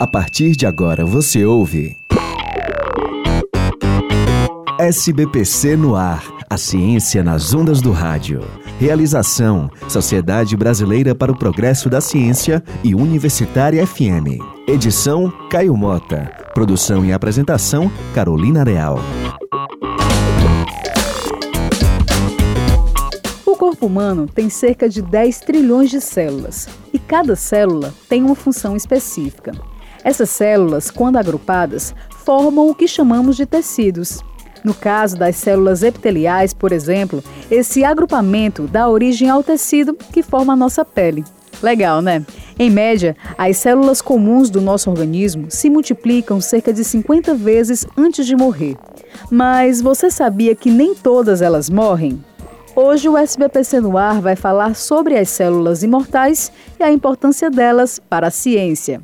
A partir de agora você ouve. SBPC no ar. A ciência nas ondas do rádio. Realização: Sociedade Brasileira para o Progresso da Ciência e Universitária FM. Edição: Caio Mota. Produção e apresentação: Carolina Real. O corpo humano tem cerca de 10 trilhões de células e cada célula tem uma função específica. Essas células, quando agrupadas, formam o que chamamos de tecidos. No caso das células epiteliais, por exemplo, esse agrupamento dá origem ao tecido que forma a nossa pele. Legal, né? Em média, as células comuns do nosso organismo se multiplicam cerca de 50 vezes antes de morrer. Mas você sabia que nem todas elas morrem? Hoje o SBPC no ar vai falar sobre as células imortais e a importância delas para a ciência.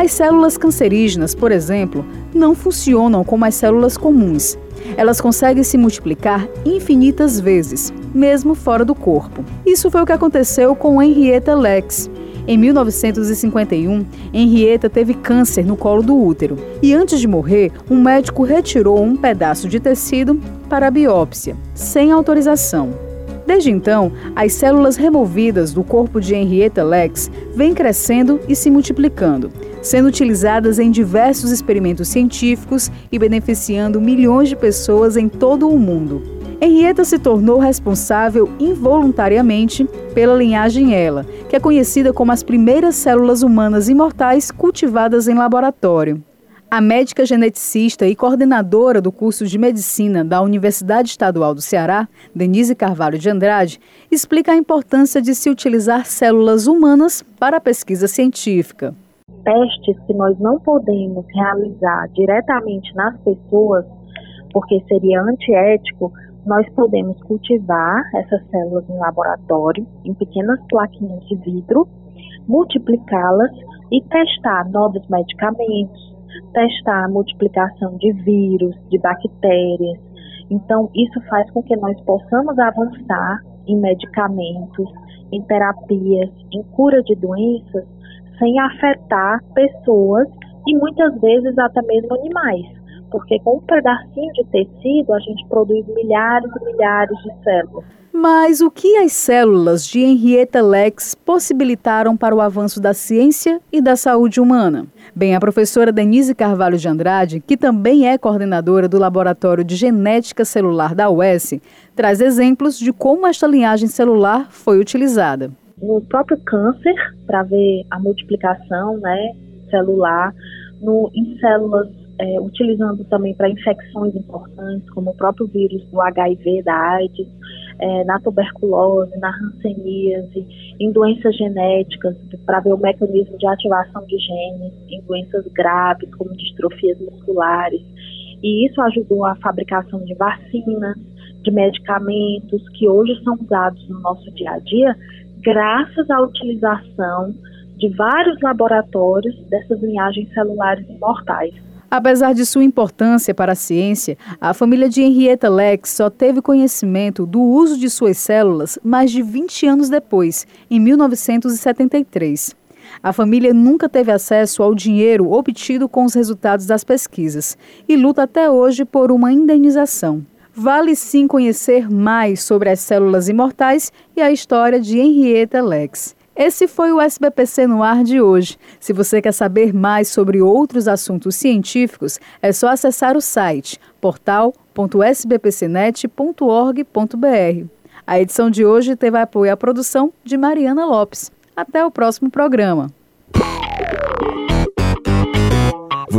As células cancerígenas, por exemplo, não funcionam como as células comuns. Elas conseguem se multiplicar infinitas vezes, mesmo fora do corpo. Isso foi o que aconteceu com Henrietta Lex. Em 1951, Henrietta teve câncer no colo do útero e antes de morrer, um médico retirou um pedaço de tecido para a biópsia, sem autorização. Desde então, as células removidas do corpo de Henrietta Lex vêm crescendo e se multiplicando, sendo utilizadas em diversos experimentos científicos e beneficiando milhões de pessoas em todo o mundo. Henrietta se tornou responsável involuntariamente pela linhagem Ela, que é conhecida como as primeiras células humanas imortais cultivadas em laboratório. A médica geneticista e coordenadora do curso de medicina da Universidade Estadual do Ceará, Denise Carvalho de Andrade, explica a importância de se utilizar células humanas para a pesquisa científica. Testes que nós não podemos realizar diretamente nas pessoas, porque seria antiético, nós podemos cultivar essas células em laboratório, em pequenas plaquinhas de vidro, multiplicá-las e testar novos medicamentos, testar a multiplicação de vírus, de bactérias. Então, isso faz com que nós possamos avançar em medicamentos, em terapias, em cura de doenças, sem afetar pessoas e muitas vezes até mesmo animais. Porque com um pedacinho de tecido a gente produz milhares e milhares de células. Mas o que as células de Henrietta Lex possibilitaram para o avanço da ciência e da saúde humana? Bem, a professora Denise Carvalho de Andrade, que também é coordenadora do Laboratório de Genética Celular da UES, traz exemplos de como esta linhagem celular foi utilizada. No próprio câncer, para ver a multiplicação né, celular, no, em células é, utilizando também para infecções importantes, como o próprio vírus do HIV, da AIDS, é, na tuberculose, na hanseníase, em doenças genéticas, para ver o mecanismo de ativação de genes, em doenças graves, como distrofias musculares. E isso ajudou a fabricação de vacinas, de medicamentos que hoje são usados no nosso dia a dia, graças à utilização de vários laboratórios dessas linhagens celulares imortais. Apesar de sua importância para a ciência, a família de Henrietta Lex só teve conhecimento do uso de suas células mais de 20 anos depois, em 1973. A família nunca teve acesso ao dinheiro obtido com os resultados das pesquisas e luta até hoje por uma indenização. Vale sim conhecer mais sobre as células imortais e a história de Henrietta Lex. Esse foi o SBPC no ar de hoje. Se você quer saber mais sobre outros assuntos científicos, é só acessar o site portal.sbpcnet.org.br. A edição de hoje teve apoio à produção de Mariana Lopes. Até o próximo programa.